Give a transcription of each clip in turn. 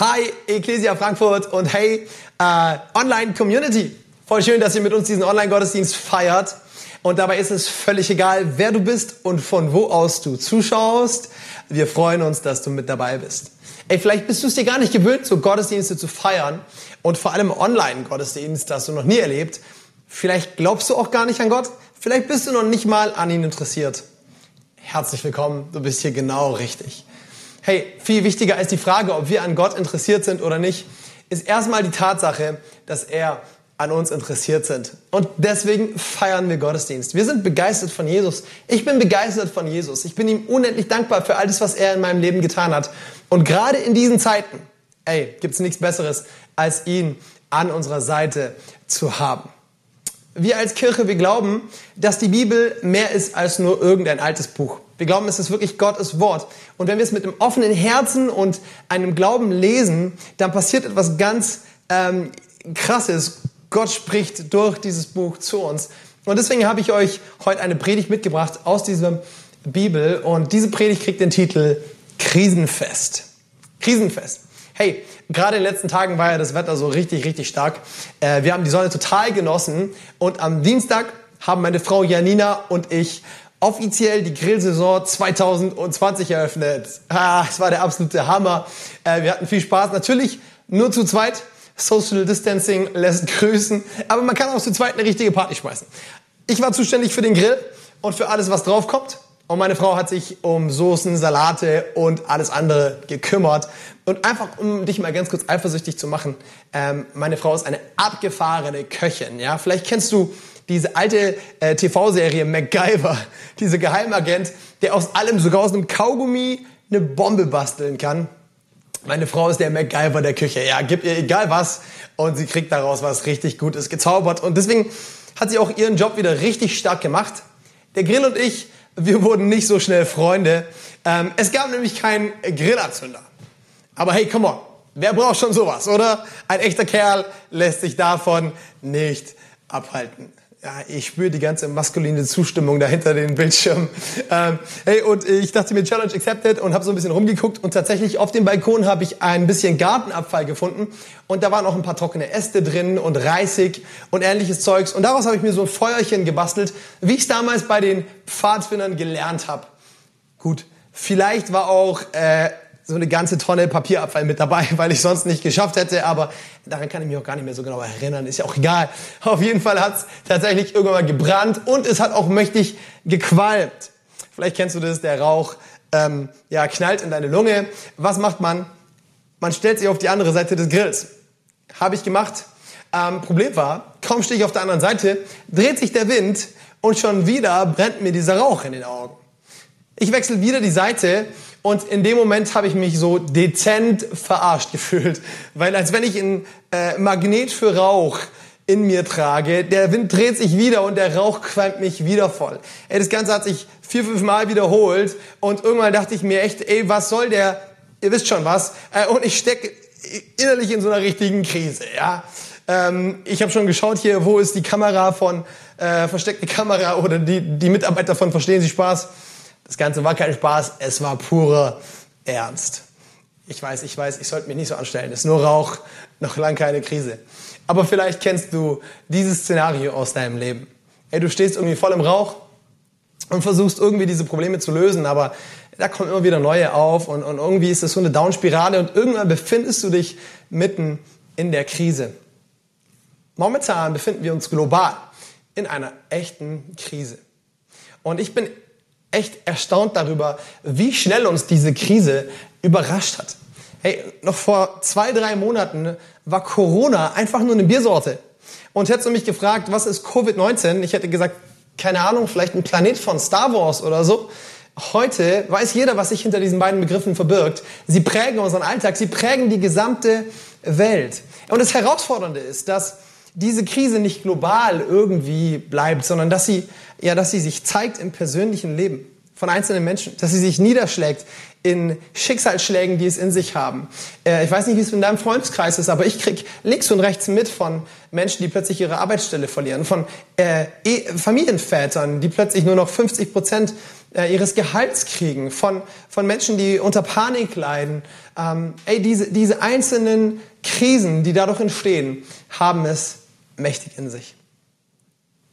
Hi, Ecclesia Frankfurt und hey, äh, Online Community. Voll schön, dass ihr mit uns diesen Online-Gottesdienst feiert. Und dabei ist es völlig egal, wer du bist und von wo aus du zuschaust. Wir freuen uns, dass du mit dabei bist. Ey, vielleicht bist du es dir gar nicht gewöhnt, so Gottesdienste zu feiern und vor allem Online-Gottesdienst, das du noch nie erlebt. Vielleicht glaubst du auch gar nicht an Gott. Vielleicht bist du noch nicht mal an ihn interessiert. Herzlich willkommen, du bist hier genau richtig. Hey, viel wichtiger als die Frage, ob wir an Gott interessiert sind oder nicht, ist erstmal die Tatsache, dass er an uns interessiert sind. Und deswegen feiern wir Gottesdienst. Wir sind begeistert von Jesus. Ich bin begeistert von Jesus. Ich bin ihm unendlich dankbar für alles, was er in meinem Leben getan hat. Und gerade in diesen Zeiten, ey, gibt's nichts Besseres, als ihn an unserer Seite zu haben. Wir als Kirche, wir glauben, dass die Bibel mehr ist als nur irgendein altes Buch. Wir glauben, es ist wirklich Gottes Wort. Und wenn wir es mit einem offenen Herzen und einem Glauben lesen, dann passiert etwas ganz ähm, Krasses. Gott spricht durch dieses Buch zu uns. Und deswegen habe ich euch heute eine Predigt mitgebracht aus dieser Bibel. Und diese Predigt kriegt den Titel Krisenfest. Krisenfest. Hey, gerade in den letzten Tagen war ja das Wetter so richtig, richtig stark. Äh, wir haben die Sonne total genossen. Und am Dienstag haben meine Frau Janina und ich offiziell die Grillsaison 2020 eröffnet. Ah, es war der absolute Hammer. Äh, wir hatten viel Spaß. Natürlich nur zu zweit. Social Distancing lässt grüßen. Aber man kann auch zu zweit eine richtige Party schmeißen. Ich war zuständig für den Grill und für alles, was drauf kommt. Und meine Frau hat sich um Soßen, Salate und alles andere gekümmert. Und einfach, um dich mal ganz kurz eifersüchtig zu machen, ähm, meine Frau ist eine abgefahrene Köchin. Ja, vielleicht kennst du diese alte äh, TV-Serie MacGyver, dieser Geheimagent, der aus allem, sogar aus einem Kaugummi, eine Bombe basteln kann. Meine Frau ist der MacGyver der Küche. Ja, gib ihr egal was und sie kriegt daraus was richtig Gutes gezaubert. Und deswegen hat sie auch ihren Job wieder richtig stark gemacht. Der Grill und ich, wir wurden nicht so schnell Freunde. Ähm, es gab nämlich keinen Grillanzünder. Aber hey, come on. Wer braucht schon sowas, oder? Ein echter Kerl lässt sich davon nicht abhalten ja, ich spüre die ganze maskuline Zustimmung dahinter den Bildschirm. Ähm, hey, und ich dachte mir, Challenge accepted und habe so ein bisschen rumgeguckt und tatsächlich auf dem Balkon habe ich ein bisschen Gartenabfall gefunden und da waren auch ein paar trockene Äste drin und Reisig und ähnliches Zeugs und daraus habe ich mir so ein Feuerchen gebastelt, wie ich es damals bei den Pfadfindern gelernt habe. Gut, vielleicht war auch äh, so eine ganze Tonne Papierabfall mit dabei, weil ich sonst nicht geschafft hätte. Aber daran kann ich mich auch gar nicht mehr so genau erinnern. Ist ja auch egal. Auf jeden Fall hat es tatsächlich irgendwann mal gebrannt und es hat auch mächtig gequalmt. Vielleicht kennst du das, der Rauch ähm, ja, knallt in deine Lunge. Was macht man? Man stellt sich auf die andere Seite des Grills. Habe ich gemacht. Ähm, Problem war, kaum stehe ich auf der anderen Seite, dreht sich der Wind und schon wieder brennt mir dieser Rauch in den Augen. Ich wechsle wieder die Seite und in dem Moment habe ich mich so dezent verarscht gefühlt, weil als wenn ich ein äh, Magnet für Rauch in mir trage, der Wind dreht sich wieder und der Rauch qualmt mich wieder voll. Ey, das Ganze hat sich vier, fünf Mal wiederholt und irgendwann dachte ich mir echt, ey, was soll der, ihr wisst schon was, äh, und ich stecke innerlich in so einer richtigen Krise, ja. Ähm, ich habe schon geschaut hier, wo ist die Kamera von äh, versteckte Kamera oder die, die Mitarbeiter von Verstehen Sie Spaß? Das Ganze war kein Spaß, es war purer Ernst. Ich weiß, ich weiß, ich sollte mich nicht so anstellen. Ist nur Rauch, noch lang keine Krise. Aber vielleicht kennst du dieses Szenario aus deinem Leben. Ey, du stehst irgendwie voll im Rauch und versuchst irgendwie diese Probleme zu lösen, aber da kommen immer wieder neue auf und, und irgendwie ist es so eine Downspirale und irgendwann befindest du dich mitten in der Krise. Momentan befinden wir uns global in einer echten Krise. Und ich bin echt erstaunt darüber, wie schnell uns diese Krise überrascht hat. Hey, noch vor zwei, drei Monaten war Corona einfach nur eine Biersorte. Und hättest du mich gefragt, was ist Covid-19? Ich hätte gesagt, keine Ahnung, vielleicht ein Planet von Star Wars oder so. Heute weiß jeder, was sich hinter diesen beiden Begriffen verbirgt. Sie prägen unseren Alltag, sie prägen die gesamte Welt. Und das Herausfordernde ist, dass diese Krise nicht global irgendwie bleibt, sondern dass sie, ja, dass sie sich zeigt im persönlichen Leben von einzelnen Menschen, dass sie sich niederschlägt in Schicksalsschlägen, die es in sich haben. Äh, ich weiß nicht, wie es in deinem Freundeskreis ist, aber ich krieg links und rechts mit von Menschen, die plötzlich ihre Arbeitsstelle verlieren, von äh, e Familienvätern, die plötzlich nur noch 50 Prozent äh, ihres Gehalts kriegen, von, von Menschen, die unter Panik leiden. Ähm, ey, diese, diese einzelnen Krisen, die dadurch entstehen, haben es mächtig in sich.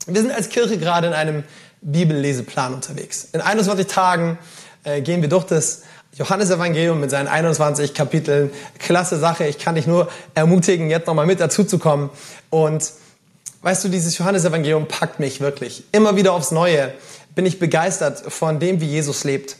Wir sind als Kirche gerade in einem Bibelleseplan unterwegs. In 21 Tagen äh, gehen wir durch das Johannesevangelium mit seinen 21 Kapiteln. Klasse Sache. Ich kann dich nur ermutigen, jetzt nochmal mit dazuzukommen. Und weißt du, dieses Johannesevangelium packt mich wirklich. Immer wieder aufs Neue bin ich begeistert von dem, wie Jesus lebt.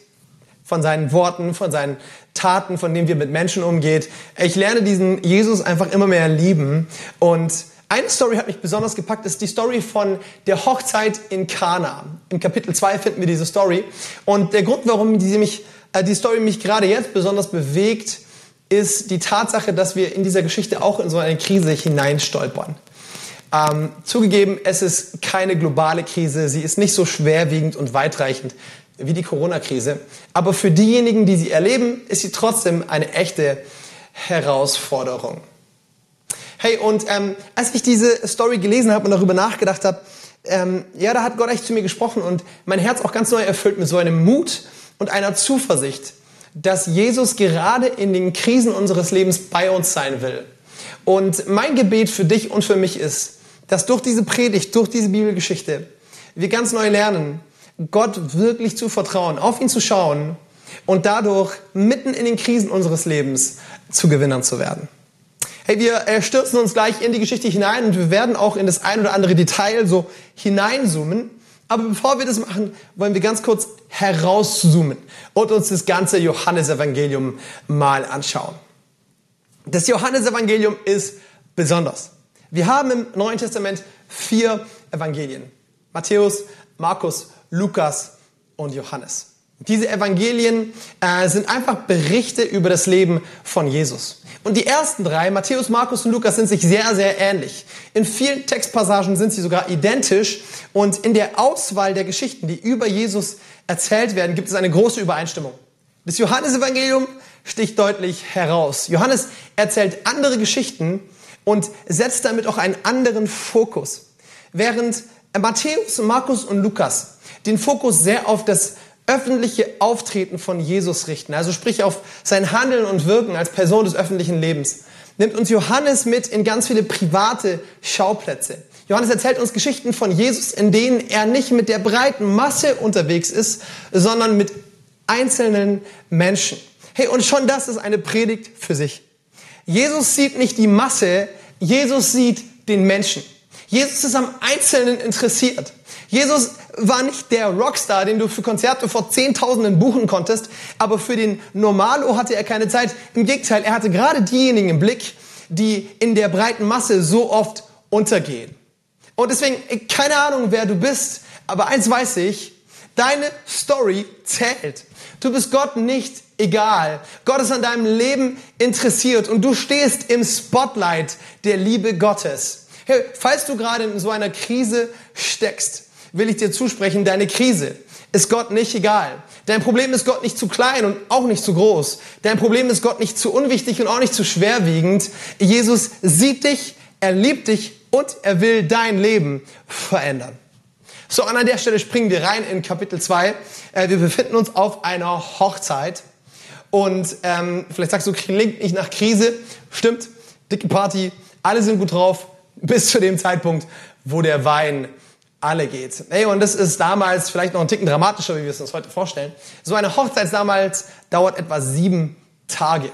Von seinen Worten, von seinen Taten, von dem, wie er mit Menschen umgeht. Ich lerne diesen Jesus einfach immer mehr lieben. Und eine Story hat mich besonders gepackt, ist die Story von der Hochzeit in Kana. Im Kapitel 2 finden wir diese Story. Und der Grund, warum die, mich, äh, die Story mich gerade jetzt besonders bewegt, ist die Tatsache, dass wir in dieser Geschichte auch in so eine Krise hineinstolpern. Ähm, zugegeben, es ist keine globale Krise, sie ist nicht so schwerwiegend und weitreichend wie die Corona-Krise, aber für diejenigen, die sie erleben, ist sie trotzdem eine echte Herausforderung. Hey, und ähm, als ich diese Story gelesen habe und darüber nachgedacht habe, ähm, ja, da hat Gott echt zu mir gesprochen und mein Herz auch ganz neu erfüllt mit so einem Mut und einer Zuversicht, dass Jesus gerade in den Krisen unseres Lebens bei uns sein will. Und mein Gebet für dich und für mich ist, dass durch diese Predigt, durch diese Bibelgeschichte, wir ganz neu lernen, Gott wirklich zu vertrauen, auf ihn zu schauen und dadurch mitten in den Krisen unseres Lebens zu Gewinnern zu werden. Hey, wir äh, stürzen uns gleich in die Geschichte hinein und wir werden auch in das ein oder andere Detail so hineinzoomen. Aber bevor wir das machen, wollen wir ganz kurz herauszoomen und uns das ganze Johannesevangelium mal anschauen. Das Johannesevangelium ist besonders. Wir haben im Neuen Testament vier Evangelien. Matthäus, Markus, Lukas und Johannes. Diese Evangelien äh, sind einfach Berichte über das Leben von Jesus. Und die ersten drei, Matthäus, Markus und Lukas, sind sich sehr, sehr ähnlich. In vielen Textpassagen sind sie sogar identisch. Und in der Auswahl der Geschichten, die über Jesus erzählt werden, gibt es eine große Übereinstimmung. Das Johannesevangelium sticht deutlich heraus. Johannes erzählt andere Geschichten und setzt damit auch einen anderen Fokus. Während Matthäus, Markus und Lukas den Fokus sehr auf das öffentliche Auftreten von Jesus richten, also sprich auf sein Handeln und Wirken als Person des öffentlichen Lebens, nimmt uns Johannes mit in ganz viele private Schauplätze. Johannes erzählt uns Geschichten von Jesus, in denen er nicht mit der breiten Masse unterwegs ist, sondern mit einzelnen Menschen. Hey, und schon das ist eine Predigt für sich. Jesus sieht nicht die Masse, Jesus sieht den Menschen. Jesus ist am Einzelnen interessiert. Jesus war nicht der Rockstar, den du für Konzerte vor Zehntausenden buchen konntest, aber für den Normalo hatte er keine Zeit. Im Gegenteil, er hatte gerade diejenigen im Blick, die in der breiten Masse so oft untergehen. Und deswegen, keine Ahnung, wer du bist, aber eins weiß ich, deine Story zählt. Du bist Gott nicht egal. Gott ist an deinem Leben interessiert und du stehst im Spotlight der Liebe Gottes. Hey, falls du gerade in so einer Krise steckst, will ich dir zusprechen, deine Krise ist Gott nicht egal. Dein Problem ist Gott nicht zu klein und auch nicht zu groß. Dein Problem ist Gott nicht zu unwichtig und auch nicht zu schwerwiegend. Jesus sieht dich, er liebt dich und er will dein Leben verändern. So, an der Stelle springen wir rein in Kapitel 2. Äh, wir befinden uns auf einer Hochzeit. Und ähm, vielleicht sagst du, klingt nicht nach Krise. Stimmt, dicke Party, alle sind gut drauf, bis zu dem Zeitpunkt, wo der Wein alle geht. Hey, und das ist damals vielleicht noch ein Ticken dramatischer, wie wir es uns heute vorstellen. So eine Hochzeit damals dauert etwa sieben Tage.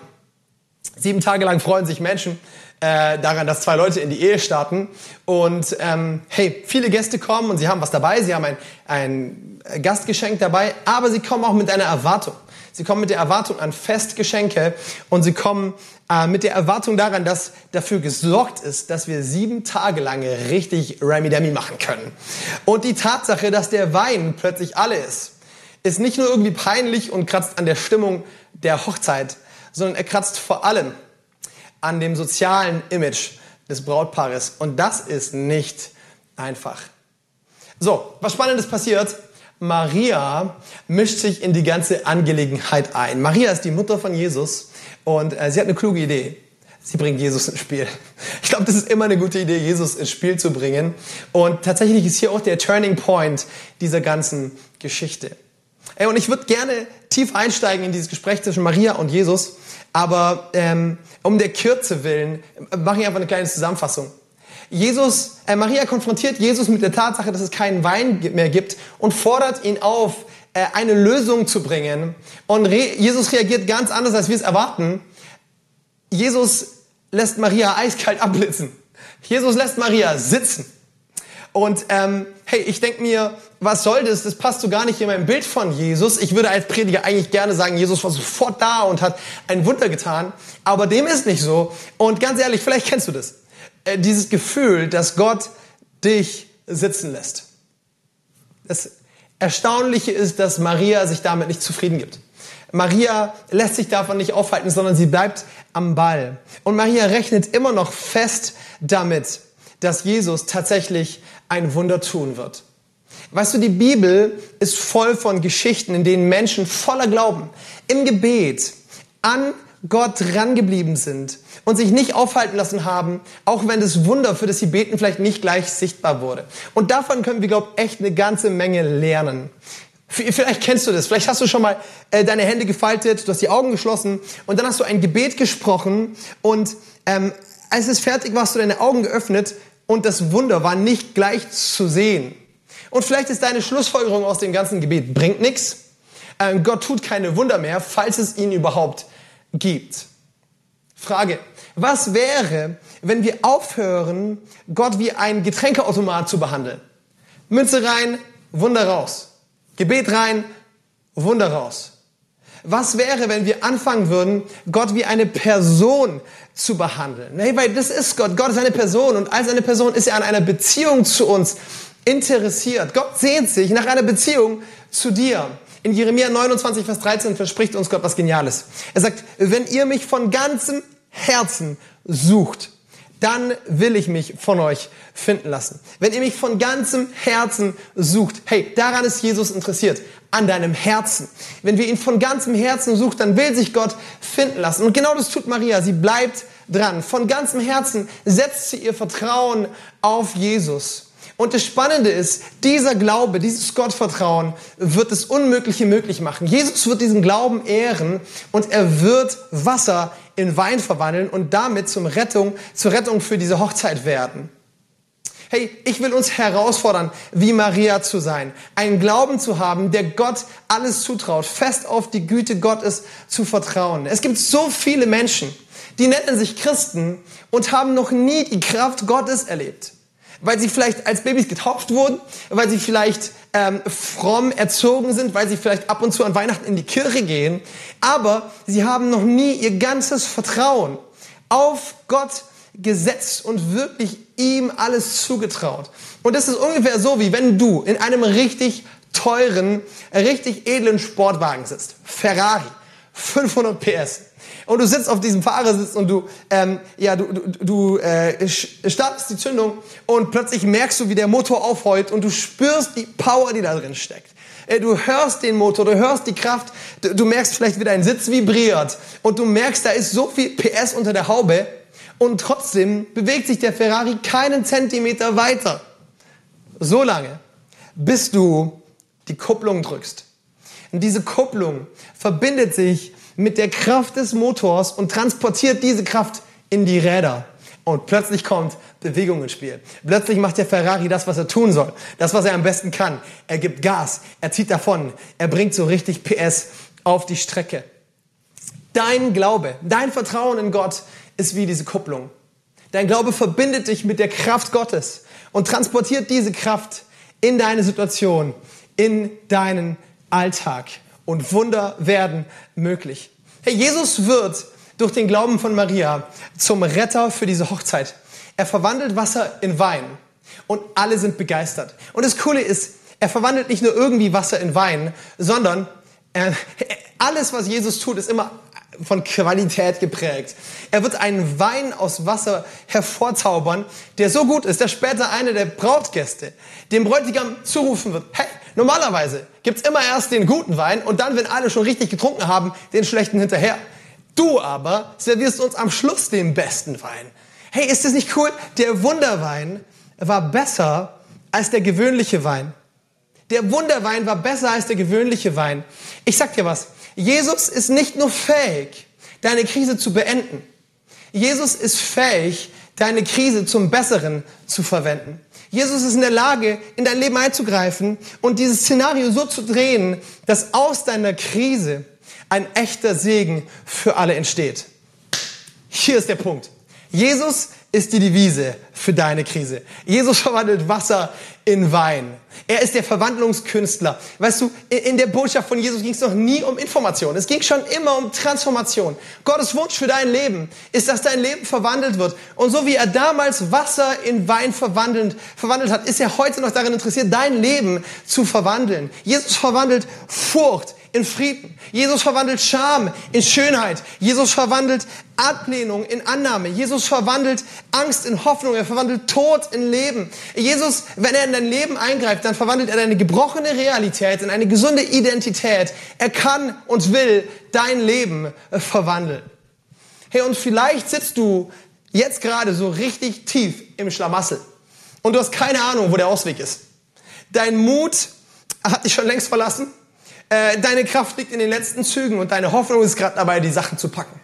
Sieben Tage lang freuen sich Menschen äh, daran, dass zwei Leute in die Ehe starten. Und ähm, hey, viele Gäste kommen und sie haben was dabei, sie haben ein, ein Gastgeschenk dabei, aber sie kommen auch mit einer Erwartung. Sie kommen mit der Erwartung an Festgeschenke und sie kommen äh, mit der Erwartung daran, dass dafür gesorgt ist, dass wir sieben Tage lang richtig Rami-Demi machen können. Und die Tatsache, dass der Wein plötzlich alle ist, ist nicht nur irgendwie peinlich und kratzt an der Stimmung der Hochzeit, sondern er kratzt vor allem an dem sozialen Image des Brautpaares. Und das ist nicht einfach. So, was Spannendes passiert. Maria mischt sich in die ganze Angelegenheit ein. Maria ist die Mutter von Jesus und äh, sie hat eine kluge Idee. Sie bringt Jesus ins Spiel. Ich glaube, das ist immer eine gute Idee, Jesus ins Spiel zu bringen. Und tatsächlich ist hier auch der Turning Point dieser ganzen Geschichte. Ey, und ich würde gerne tief einsteigen in dieses Gespräch zwischen Maria und Jesus, aber ähm, um der Kürze willen mache ich einfach eine kleine Zusammenfassung. Jesus, äh, Maria konfrontiert Jesus mit der Tatsache, dass es keinen Wein mehr gibt und fordert ihn auf, äh, eine Lösung zu bringen. Und re Jesus reagiert ganz anders, als wir es erwarten. Jesus lässt Maria eiskalt abblitzen. Jesus lässt Maria sitzen. Und ähm, hey, ich denk mir, was soll das? Das passt so gar nicht in mein Bild von Jesus. Ich würde als Prediger eigentlich gerne sagen, Jesus war sofort da und hat ein Wunder getan. Aber dem ist nicht so. Und ganz ehrlich, vielleicht kennst du das. Äh, dieses Gefühl, dass Gott dich sitzen lässt. Das Erstaunliche ist, dass Maria sich damit nicht zufrieden gibt. Maria lässt sich davon nicht aufhalten, sondern sie bleibt am Ball. Und Maria rechnet immer noch fest damit, dass Jesus tatsächlich ein Wunder tun wird. Weißt du, die Bibel ist voll von Geschichten, in denen Menschen voller Glauben im Gebet an Gott rangeblieben sind und sich nicht aufhalten lassen haben, auch wenn das Wunder, für das sie beten, vielleicht nicht gleich sichtbar wurde. Und davon können wir, glaube ich, echt eine ganze Menge lernen. Vielleicht kennst du das. Vielleicht hast du schon mal äh, deine Hände gefaltet, du hast die Augen geschlossen und dann hast du ein Gebet gesprochen und ähm, als es fertig war, hast du deine Augen geöffnet und das Wunder war nicht gleich zu sehen. Und vielleicht ist deine Schlussfolgerung aus dem ganzen Gebet, bringt nichts. Ähm, Gott tut keine Wunder mehr, falls es ihn überhaupt gibt. Frage, was wäre, wenn wir aufhören, Gott wie ein Getränkeautomat zu behandeln? Münze rein, Wunder raus. Gebet rein, Wunder raus. Was wäre, wenn wir anfangen würden, Gott wie eine Person zu behandeln? Hey, weil das ist Gott. Gott ist eine Person und als eine Person ist er an einer Beziehung zu uns interessiert. Gott sehnt sich nach einer Beziehung zu dir. In Jeremia 29, Vers 13 verspricht uns Gott was Geniales. Er sagt, wenn ihr mich von ganzem Herzen sucht, dann will ich mich von euch finden lassen. Wenn ihr mich von ganzem Herzen sucht, hey, daran ist Jesus interessiert, an deinem Herzen. Wenn wir ihn von ganzem Herzen sucht, dann will sich Gott finden lassen. Und genau das tut Maria. Sie bleibt dran. Von ganzem Herzen setzt sie ihr Vertrauen auf Jesus. Und das Spannende ist, dieser Glaube, dieses Gottvertrauen wird das Unmögliche möglich machen. Jesus wird diesen Glauben ehren und er wird Wasser in Wein verwandeln und damit zum Rettung, zur Rettung für diese Hochzeit werden. Hey, ich will uns herausfordern, wie Maria zu sein. Einen Glauben zu haben, der Gott alles zutraut, fest auf die Güte Gottes zu vertrauen. Es gibt so viele Menschen, die nennen sich Christen und haben noch nie die Kraft Gottes erlebt weil sie vielleicht als Babys getauft wurden, weil sie vielleicht ähm, fromm erzogen sind, weil sie vielleicht ab und zu an Weihnachten in die Kirche gehen, aber sie haben noch nie ihr ganzes Vertrauen auf Gott gesetzt und wirklich ihm alles zugetraut. Und das ist ungefähr so, wie wenn du in einem richtig teuren, richtig edlen Sportwagen sitzt. Ferrari, 500 PS. Und du sitzt auf diesem Fahrersitz und du, ähm, ja, du, du, du äh, startest die Zündung und plötzlich merkst du, wie der Motor aufheult und du spürst die Power, die da drin steckt. Äh, du hörst den Motor, du hörst die Kraft, du, du merkst vielleicht, wie dein Sitz vibriert und du merkst, da ist so viel PS unter der Haube und trotzdem bewegt sich der Ferrari keinen Zentimeter weiter. So lange, bis du die Kupplung drückst. Und diese Kupplung verbindet sich mit der Kraft des Motors und transportiert diese Kraft in die Räder. Und plötzlich kommt Bewegung ins Spiel. Plötzlich macht der Ferrari das, was er tun soll. Das, was er am besten kann. Er gibt Gas. Er zieht davon. Er bringt so richtig PS auf die Strecke. Dein Glaube, dein Vertrauen in Gott ist wie diese Kupplung. Dein Glaube verbindet dich mit der Kraft Gottes und transportiert diese Kraft in deine Situation, in deinen Alltag und Wunder werden möglich. Hey, Jesus wird durch den Glauben von Maria zum Retter für diese Hochzeit. Er verwandelt Wasser in Wein und alle sind begeistert. Und das Coole ist, er verwandelt nicht nur irgendwie Wasser in Wein, sondern äh, alles, was Jesus tut, ist immer von Qualität geprägt. Er wird einen Wein aus Wasser hervorzaubern, der so gut ist, dass später einer der Brautgäste dem Bräutigam zurufen wird, hey, normalerweise gibt's immer erst den guten Wein und dann, wenn alle schon richtig getrunken haben, den schlechten hinterher. Du aber servierst uns am Schluss den besten Wein. Hey, ist das nicht cool? Der Wunderwein war besser als der gewöhnliche Wein. Der Wunderwein war besser als der gewöhnliche Wein. Ich sag dir was. Jesus ist nicht nur fähig, deine Krise zu beenden. Jesus ist fähig, deine Krise zum Besseren zu verwenden. Jesus ist in der Lage, in dein Leben einzugreifen und dieses Szenario so zu drehen, dass aus deiner Krise ein echter Segen für alle entsteht. Hier ist der Punkt. Jesus ist die Devise für deine Krise. Jesus verwandelt Wasser in Wein. Er ist der Verwandlungskünstler. Weißt du, in der Botschaft von Jesus ging es noch nie um Information. Es ging schon immer um Transformation. Gottes Wunsch für dein Leben ist, dass dein Leben verwandelt wird. Und so wie er damals Wasser in Wein verwandelt, verwandelt hat, ist er heute noch daran interessiert, dein Leben zu verwandeln. Jesus verwandelt Furcht in Frieden. Jesus verwandelt Scham in Schönheit. Jesus verwandelt Ablehnung in Annahme. Jesus verwandelt Angst in Hoffnung. Er verwandelt Tod in Leben. Jesus, wenn er in dein Leben eingreift, dann verwandelt er deine gebrochene Realität in eine gesunde Identität. Er kann und will dein Leben verwandeln. Hey, und vielleicht sitzt du jetzt gerade so richtig tief im Schlamassel und du hast keine Ahnung, wo der Ausweg ist. Dein Mut hat dich schon längst verlassen. Äh, deine Kraft liegt in den letzten Zügen und deine Hoffnung ist gerade dabei, die Sachen zu packen.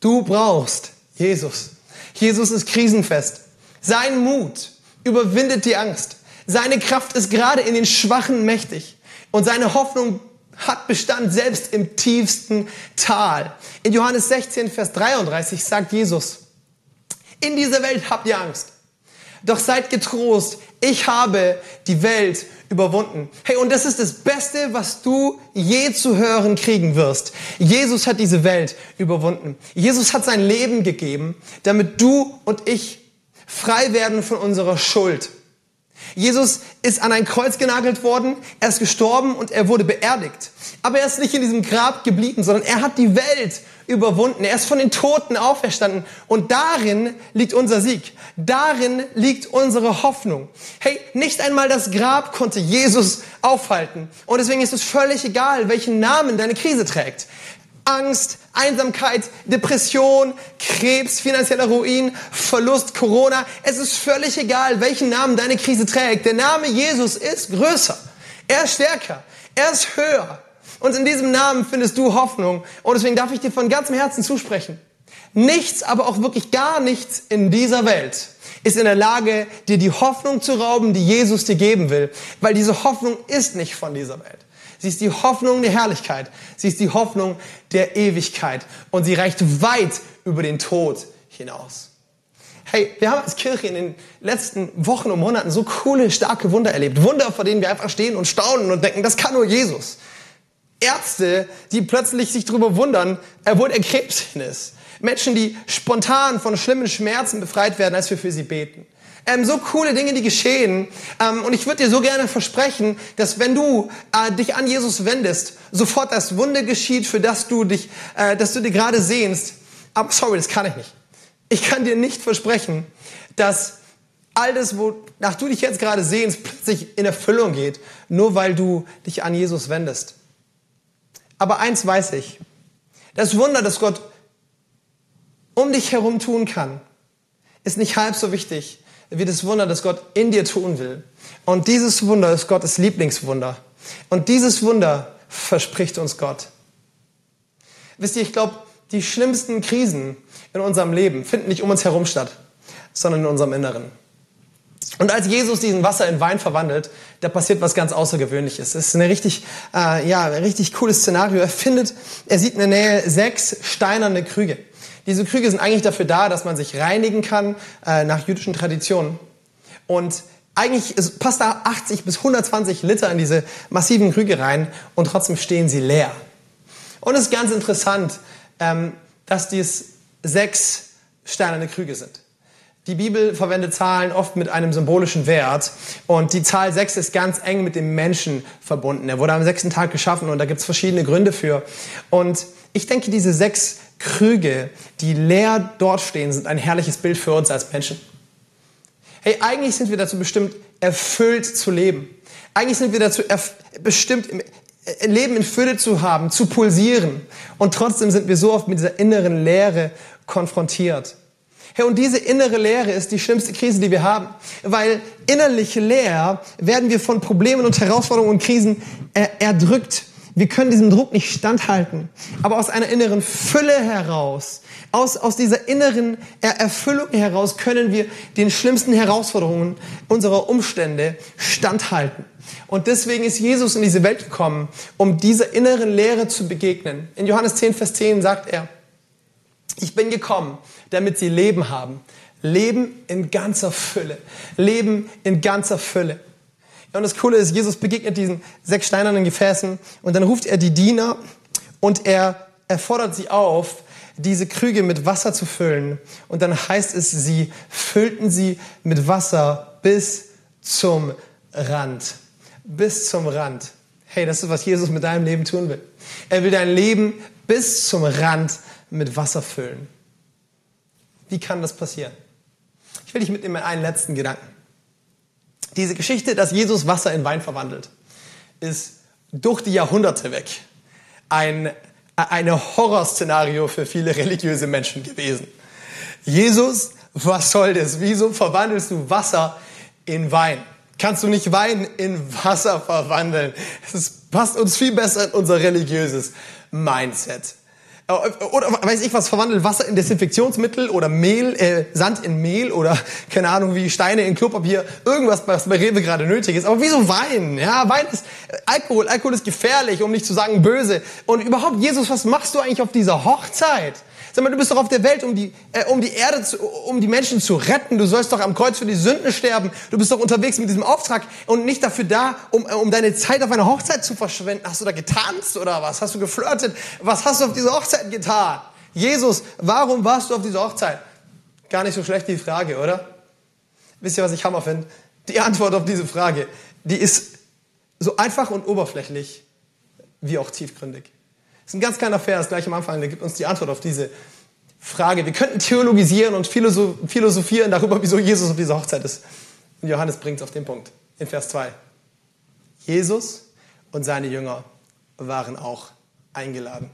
Du brauchst Jesus. Jesus ist krisenfest. Sein Mut überwindet die Angst. Seine Kraft ist gerade in den Schwachen mächtig. Und seine Hoffnung hat Bestand selbst im tiefsten Tal. In Johannes 16, Vers 33 sagt Jesus, in dieser Welt habt ihr Angst. Doch seid getrost, ich habe die Welt überwunden. Hey, und das ist das Beste, was du je zu hören kriegen wirst. Jesus hat diese Welt überwunden. Jesus hat sein Leben gegeben, damit du und ich frei werden von unserer Schuld. Jesus ist an ein Kreuz genagelt worden, er ist gestorben und er wurde beerdigt. Aber er ist nicht in diesem Grab geblieben, sondern er hat die Welt überwunden. Er ist von den Toten auferstanden. Und darin liegt unser Sieg. Darin liegt unsere Hoffnung. Hey, nicht einmal das Grab konnte Jesus aufhalten. Und deswegen ist es völlig egal, welchen Namen deine Krise trägt. Angst, Einsamkeit, Depression, Krebs, finanzieller Ruin, Verlust, Corona. Es ist völlig egal, welchen Namen deine Krise trägt. Der Name Jesus ist größer. Er ist stärker. Er ist höher. Und in diesem Namen findest du Hoffnung. Und deswegen darf ich dir von ganzem Herzen zusprechen. Nichts, aber auch wirklich gar nichts in dieser Welt ist in der Lage, dir die Hoffnung zu rauben, die Jesus dir geben will. Weil diese Hoffnung ist nicht von dieser Welt. Sie ist die Hoffnung der Herrlichkeit. Sie ist die Hoffnung der Ewigkeit. Und sie reicht weit über den Tod hinaus. Hey, wir haben als Kirche in den letzten Wochen und Monaten so coole, starke Wunder erlebt. Wunder, vor denen wir einfach stehen und staunen und denken, das kann nur Jesus. Ärzte, die plötzlich sich darüber wundern, wo der Krebs ist. Menschen, die spontan von schlimmen Schmerzen befreit werden, als wir für sie beten. Ähm, so coole Dinge, die geschehen. Ähm, und ich würde dir so gerne versprechen, dass wenn du äh, dich an Jesus wendest, sofort das Wunder geschieht, für das du dich, äh, dass du dir gerade sehnst. Aber sorry, das kann ich nicht. Ich kann dir nicht versprechen, dass all das, wonach du dich jetzt gerade sehnst, plötzlich in Erfüllung geht, nur weil du dich an Jesus wendest. Aber eins weiß ich. Das Wunder, das Gott um dich herum tun kann, ist nicht halb so wichtig wie das Wunder, das Gott in dir tun will. Und dieses Wunder ist Gottes Lieblingswunder. Und dieses Wunder verspricht uns Gott. Wisst ihr, ich glaube, die schlimmsten Krisen in unserem Leben finden nicht um uns herum statt, sondern in unserem Inneren. Und als Jesus diesen Wasser in Wein verwandelt, da passiert was ganz Außergewöhnliches. Es ist eine richtig, äh, ja, ein richtig cooles Szenario. Er findet, er sieht in der Nähe sechs steinerne Krüge. Diese Krüge sind eigentlich dafür da, dass man sich reinigen kann äh, nach jüdischen Traditionen. Und eigentlich passt da 80 bis 120 Liter in diese massiven Krüge rein und trotzdem stehen sie leer. Und es ist ganz interessant, ähm, dass dies sechs steinerne Krüge sind. Die Bibel verwendet Zahlen oft mit einem symbolischen Wert und die Zahl 6 ist ganz eng mit dem Menschen verbunden. Er wurde am sechsten Tag geschaffen und da gibt es verschiedene Gründe für. Und ich denke, diese sechs Krüge, die leer dort stehen, sind ein herrliches Bild für uns als Menschen. Hey, eigentlich sind wir dazu bestimmt, erfüllt zu leben. Eigentlich sind wir dazu bestimmt, äh, Leben in Fülle zu haben, zu pulsieren. Und trotzdem sind wir so oft mit dieser inneren Leere konfrontiert. Hey, und diese innere Leere ist die schlimmste Krise, die wir haben. Weil innerlich leer werden wir von Problemen und Herausforderungen und Krisen äh, erdrückt. Wir können diesem Druck nicht standhalten. Aber aus einer inneren Fülle heraus, aus, aus dieser inneren Erfüllung heraus können wir den schlimmsten Herausforderungen unserer Umstände standhalten. Und deswegen ist Jesus in diese Welt gekommen, um dieser inneren Leere zu begegnen. In Johannes 10, Vers 10 sagt er, ich bin gekommen, damit sie Leben haben. Leben in ganzer Fülle. Leben in ganzer Fülle. Und das Coole ist, Jesus begegnet diesen sechs steinernen Gefäßen und dann ruft er die Diener und er, er fordert sie auf, diese Krüge mit Wasser zu füllen. Und dann heißt es, sie füllten sie mit Wasser bis zum Rand. Bis zum Rand. Hey, das ist, was Jesus mit deinem Leben tun will. Er will dein Leben bis zum Rand mit Wasser füllen. Wie kann das passieren? Ich will dich mitnehmen in einen letzten Gedanken. Diese Geschichte, dass Jesus Wasser in Wein verwandelt, ist durch die Jahrhunderte weg ein eine Horrorszenario für viele religiöse Menschen gewesen. Jesus, was soll das? Wieso verwandelst du Wasser in Wein? Kannst du nicht Wein in Wasser verwandeln? Das passt uns viel besser in unser religiöses Mindset. Äh, oder weiß ich was, verwandelt Wasser in Desinfektionsmittel oder Mehl, äh, Sand in Mehl oder keine Ahnung wie Steine in Klopapier, irgendwas, was bei Rewe gerade nötig ist. Aber wieso Wein? Ja, Wein ist äh, Alkohol, Alkohol ist gefährlich, um nicht zu sagen böse. Und überhaupt, Jesus, was machst du eigentlich auf dieser Hochzeit? Sag mal, du bist doch auf der Welt, um die, äh, um die Erde, zu, um die Menschen zu retten. Du sollst doch am Kreuz für die Sünden sterben. Du bist doch unterwegs mit diesem Auftrag und nicht dafür da, um, äh, um deine Zeit auf einer Hochzeit zu verschwenden. Hast du da getanzt oder was? Hast du geflirtet? Was hast du auf dieser Hochzeit getan? Jesus, warum warst du auf dieser Hochzeit? Gar nicht so schlecht die Frage, oder? Wisst ihr, was ich Hammer finde? Die Antwort auf diese Frage, die ist so einfach und oberflächlich wie auch tiefgründig. Das ist ein ganz kleiner Vers gleich am Anfang, der gibt uns die Antwort auf diese Frage. Wir könnten theologisieren und philosophieren darüber, wieso Jesus auf dieser Hochzeit ist. Und Johannes bringt es auf den Punkt in Vers 2. Jesus und seine Jünger waren auch eingeladen.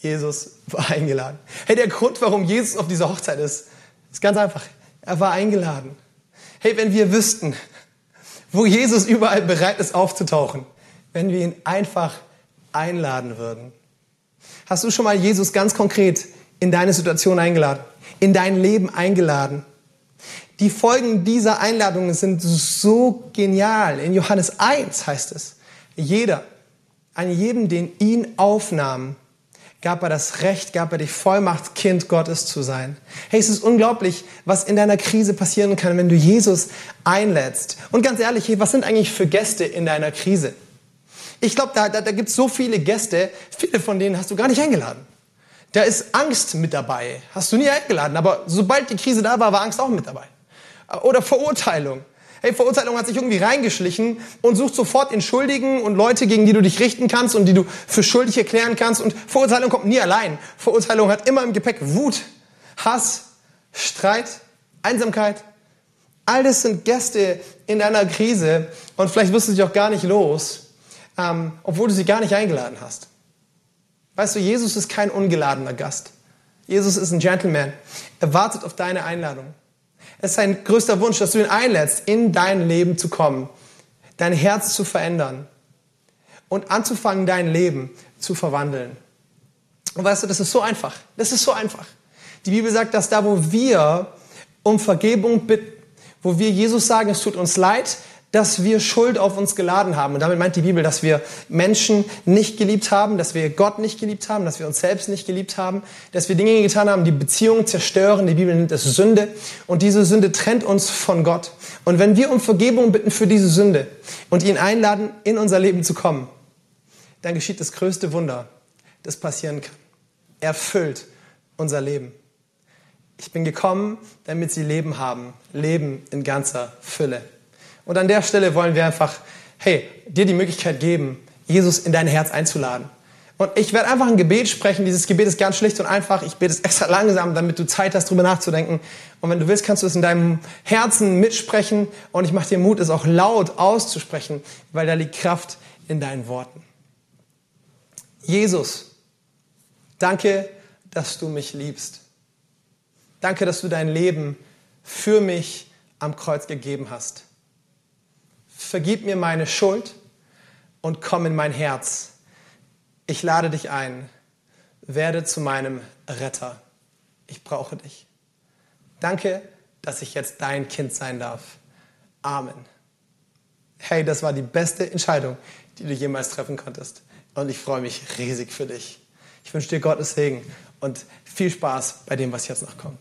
Jesus war eingeladen. Hey, der Grund, warum Jesus auf dieser Hochzeit ist, ist ganz einfach. Er war eingeladen. Hey, wenn wir wüssten, wo Jesus überall bereit ist aufzutauchen, wenn wir ihn einfach einladen würden. Hast du schon mal Jesus ganz konkret in deine Situation eingeladen, in dein Leben eingeladen? Die Folgen dieser Einladungen sind so genial. In Johannes 1 heißt es, jeder, an jedem, den ihn aufnahm, gab er das Recht, gab er die Vollmacht, Kind Gottes zu sein. Hey, es ist unglaublich, was in deiner Krise passieren kann, wenn du Jesus einlädst. Und ganz ehrlich, hey, was sind eigentlich für Gäste in deiner Krise? Ich glaube, da, da, da gibt es so viele Gäste, viele von denen hast du gar nicht eingeladen. Da ist Angst mit dabei, hast du nie eingeladen, aber sobald die Krise da war, war Angst auch mit dabei. Oder Verurteilung. Hey, Verurteilung hat sich irgendwie reingeschlichen und sucht sofort den Schuldigen und Leute, gegen die du dich richten kannst und die du für schuldig erklären kannst. Und Verurteilung kommt nie allein. Verurteilung hat immer im Gepäck Wut, Hass, Streit, Einsamkeit. All das sind Gäste in deiner Krise und vielleicht wirst du dich auch gar nicht los ähm, obwohl du sie gar nicht eingeladen hast. Weißt du, Jesus ist kein ungeladener Gast. Jesus ist ein Gentleman. Er wartet auf deine Einladung. Es ist sein größter Wunsch, dass du ihn einlädst, in dein Leben zu kommen, dein Herz zu verändern und anzufangen, dein Leben zu verwandeln. Und weißt du, das ist so einfach. Das ist so einfach. Die Bibel sagt, dass da, wo wir um Vergebung bitten, wo wir Jesus sagen, es tut uns leid, dass wir Schuld auf uns geladen haben. Und damit meint die Bibel, dass wir Menschen nicht geliebt haben, dass wir Gott nicht geliebt haben, dass wir uns selbst nicht geliebt haben, dass wir Dinge getan haben, die Beziehungen zerstören. Die Bibel nennt es Sünde. Und diese Sünde trennt uns von Gott. Und wenn wir um Vergebung bitten für diese Sünde und ihn einladen, in unser Leben zu kommen, dann geschieht das größte Wunder, das passieren kann. Er füllt unser Leben. Ich bin gekommen, damit sie Leben haben. Leben in ganzer Fülle. Und an der Stelle wollen wir einfach, hey, dir die Möglichkeit geben, Jesus in dein Herz einzuladen. Und ich werde einfach ein Gebet sprechen. Dieses Gebet ist ganz schlicht und einfach. Ich bete es extra langsam, damit du Zeit hast, drüber nachzudenken. Und wenn du willst, kannst du es in deinem Herzen mitsprechen. Und ich mache dir Mut, es auch laut auszusprechen, weil da liegt Kraft in deinen Worten. Jesus, danke, dass du mich liebst. Danke, dass du dein Leben für mich am Kreuz gegeben hast. Vergib mir meine Schuld und komm in mein Herz. Ich lade dich ein. Werde zu meinem Retter. Ich brauche dich. Danke, dass ich jetzt dein Kind sein darf. Amen. Hey, das war die beste Entscheidung, die du jemals treffen konntest. Und ich freue mich riesig für dich. Ich wünsche dir Gottes Segen und viel Spaß bei dem, was jetzt noch kommt.